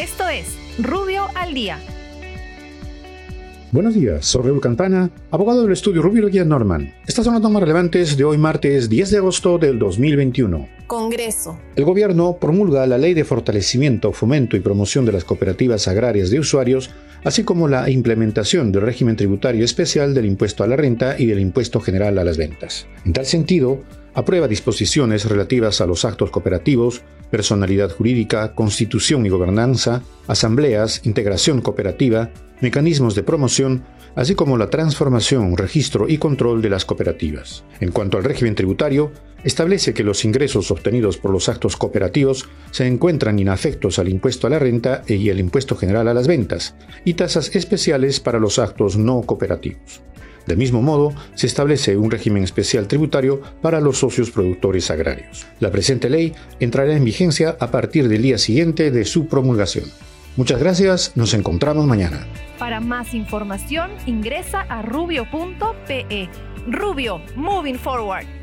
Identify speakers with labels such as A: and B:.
A: Esto es Rubio al Día.
B: Buenos días, soy Raúl Campana, abogado del estudio Rubio Guía Norman. Estas son las normas relevantes de hoy martes 10 de agosto del 2021.
A: Congreso.
B: El gobierno promulga la Ley de Fortalecimiento, Fomento y Promoción de las Cooperativas Agrarias de Usuarios, así como la implementación del régimen tributario especial del impuesto a la renta y del impuesto general a las ventas. En tal sentido, aprueba disposiciones relativas a los actos cooperativos, personalidad jurídica, constitución y gobernanza, asambleas, integración cooperativa, mecanismos de promoción, así como la transformación, registro y control de las cooperativas. En cuanto al régimen tributario, establece que los ingresos obtenidos por los actos cooperativos se encuentran inafectos al impuesto a la renta y el impuesto general a las ventas, y tasas especiales para los actos no cooperativos. Del mismo modo, se establece un régimen especial tributario para los socios productores agrarios. La presente ley entrará en vigencia a partir del día siguiente de su promulgación. Muchas gracias, nos encontramos mañana.
A: Para más información ingresa a rubio.pe. Rubio, moving forward.